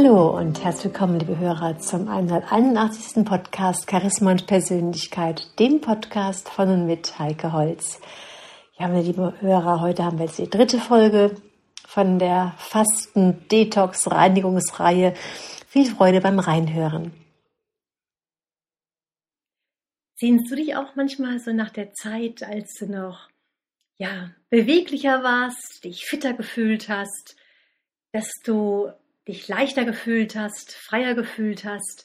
Hallo und herzlich willkommen, liebe Hörer, zum 181. Podcast Charisma und Persönlichkeit, dem Podcast von und mit Heike Holz. Ja, meine lieben Hörer, heute haben wir jetzt die dritte Folge von der Fasten-Detox-Reinigungsreihe. Viel Freude beim Reinhören. Sehnst du dich auch manchmal so nach der Zeit, als du noch ja, beweglicher warst, dich fitter gefühlt hast, dass du dich leichter gefühlt hast, freier gefühlt hast,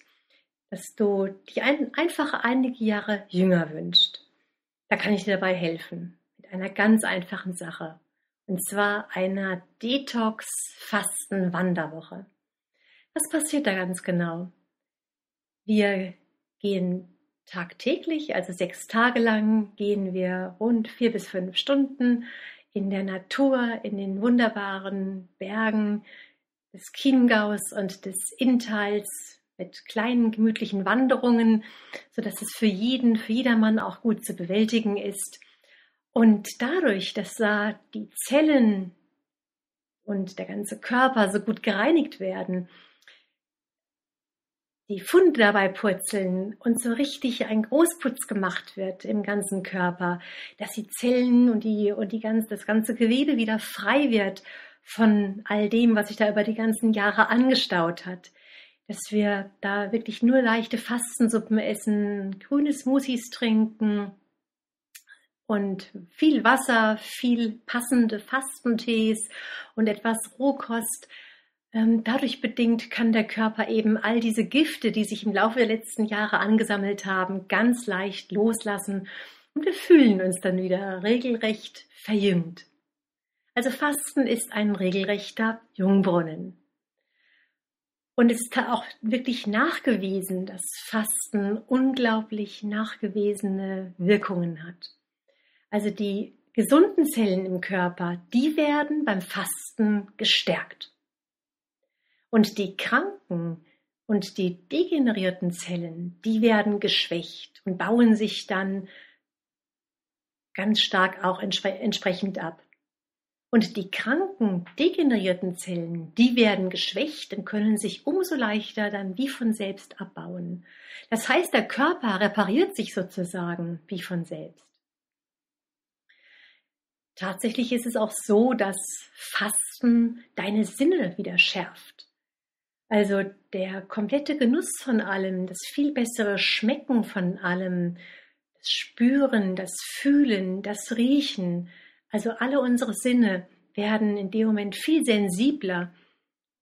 dass du dich ein, einfach einige Jahre jünger wünscht. Da kann ich dir dabei helfen mit einer ganz einfachen Sache. Und zwar einer Detox-Fasten-Wanderwoche. Was passiert da ganz genau? Wir gehen tagtäglich, also sechs Tage lang, gehen wir rund vier bis fünf Stunden in der Natur, in den wunderbaren Bergen des Chiemgaus und des Inntals mit kleinen gemütlichen Wanderungen, so dass es für jeden, für jedermann auch gut zu bewältigen ist. Und dadurch, dass da die Zellen und der ganze Körper so gut gereinigt werden, die Funde dabei purzeln und so richtig ein Großputz gemacht wird im ganzen Körper, dass die Zellen und die und die ganze, das ganze Gewebe wieder frei wird von all dem, was sich da über die ganzen Jahre angestaut hat. Dass wir da wirklich nur leichte Fastensuppen essen, grüne Smoothies trinken und viel Wasser, viel passende Fastentees und etwas Rohkost. Ähm, dadurch bedingt kann der Körper eben all diese Gifte, die sich im Laufe der letzten Jahre angesammelt haben, ganz leicht loslassen und wir fühlen uns dann wieder regelrecht verjüngt. Also Fasten ist ein regelrechter Jungbrunnen. Und es ist auch wirklich nachgewiesen, dass Fasten unglaublich nachgewiesene Wirkungen hat. Also die gesunden Zellen im Körper, die werden beim Fasten gestärkt. Und die kranken und die degenerierten Zellen, die werden geschwächt und bauen sich dann ganz stark auch entsprechend ab. Und die kranken, degenerierten Zellen, die werden geschwächt und können sich umso leichter dann wie von selbst abbauen. Das heißt, der Körper repariert sich sozusagen wie von selbst. Tatsächlich ist es auch so, dass Fasten deine Sinne wieder schärft. Also der komplette Genuss von allem, das viel bessere Schmecken von allem, das Spüren, das Fühlen, das Riechen, also alle unsere Sinne werden in dem Moment viel sensibler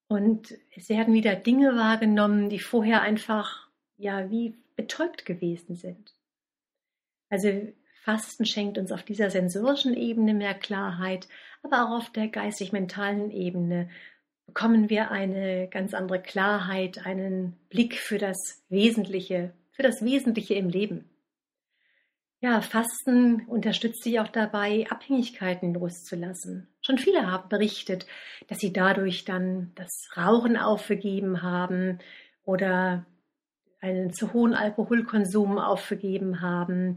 und es werden wieder Dinge wahrgenommen, die vorher einfach ja wie betäubt gewesen sind. Also Fasten schenkt uns auf dieser sensorischen Ebene mehr Klarheit, aber auch auf der geistig-mentalen Ebene bekommen wir eine ganz andere Klarheit, einen Blick für das Wesentliche, für das Wesentliche im Leben. Ja, Fasten unterstützt sich auch dabei, Abhängigkeiten loszulassen. Schon viele haben berichtet, dass sie dadurch dann das Rauchen aufgegeben haben oder einen zu hohen Alkoholkonsum aufgegeben haben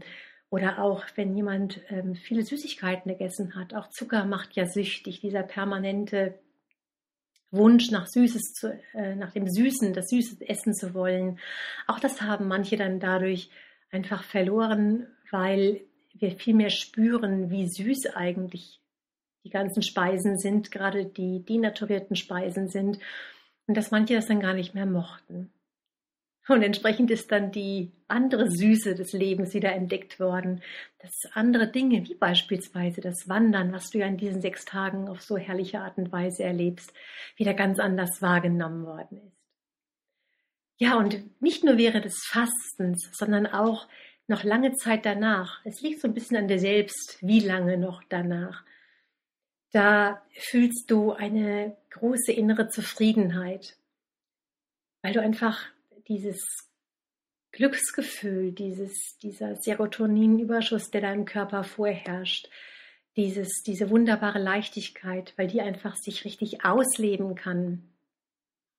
oder auch wenn jemand ähm, viele Süßigkeiten gegessen hat. Auch Zucker macht ja süchtig, dieser permanente Wunsch nach Süßes zu, äh, nach dem Süßen, das Süße essen zu wollen. Auch das haben manche dann dadurch einfach verloren, weil wir viel mehr spüren, wie süß eigentlich die ganzen Speisen sind, gerade die denaturierten Speisen sind und dass manche das dann gar nicht mehr mochten. Und entsprechend ist dann die andere Süße des Lebens wieder entdeckt worden, dass andere Dinge, wie beispielsweise das Wandern, was du ja in diesen sechs Tagen auf so herrliche Art und Weise erlebst, wieder ganz anders wahrgenommen worden ist. Ja, und nicht nur während des Fastens, sondern auch noch lange Zeit danach. Es liegt so ein bisschen an dir selbst, wie lange noch danach. Da fühlst du eine große innere Zufriedenheit, weil du einfach dieses Glücksgefühl, dieses, dieser Serotoninüberschuss, der deinem Körper vorherrscht, dieses, diese wunderbare Leichtigkeit, weil die einfach sich richtig ausleben kann.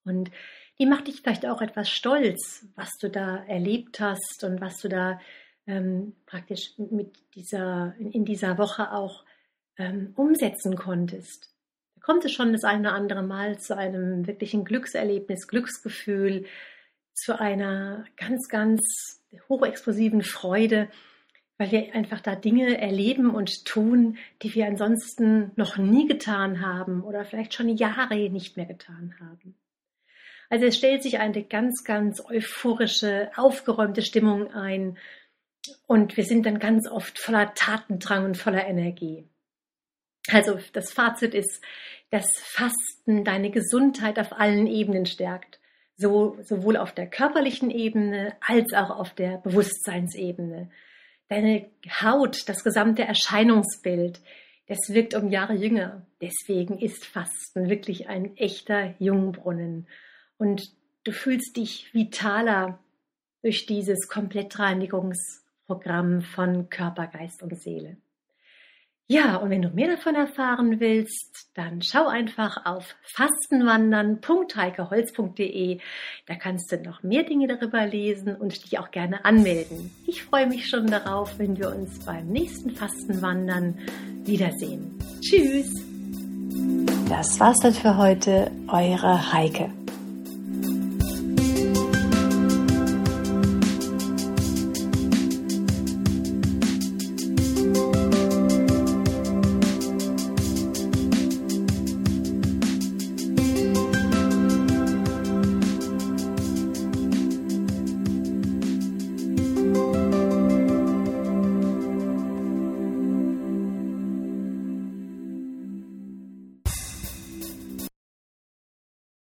Und die macht dich vielleicht auch etwas stolz, was du da erlebt hast und was du da ähm, praktisch mit dieser, in, dieser Woche auch ähm, umsetzen konntest. Da kommt es schon das eine oder andere Mal zu einem wirklichen Glückserlebnis, Glücksgefühl, zu einer ganz, ganz hochexplosiven Freude, weil wir einfach da Dinge erleben und tun, die wir ansonsten noch nie getan haben oder vielleicht schon Jahre nicht mehr getan haben. Also es stellt sich eine ganz, ganz euphorische, aufgeräumte Stimmung ein und wir sind dann ganz oft voller Tatendrang und voller Energie. Also das Fazit ist, dass Fasten deine Gesundheit auf allen Ebenen stärkt. So, sowohl auf der körperlichen Ebene als auch auf der Bewusstseinsebene. Deine Haut, das gesamte Erscheinungsbild, das wirkt um Jahre jünger. Deswegen ist Fasten wirklich ein echter Jungbrunnen. Und du fühlst dich vitaler durch dieses Komplettreinigungsprogramm von Körper, Geist und Seele. Ja, und wenn du mehr davon erfahren willst, dann schau einfach auf fastenwandern.heikeholz.de. Da kannst du noch mehr Dinge darüber lesen und dich auch gerne anmelden. Ich freue mich schon darauf, wenn wir uns beim nächsten Fastenwandern wiedersehen. Tschüss! Das war's dann für heute, eure Heike.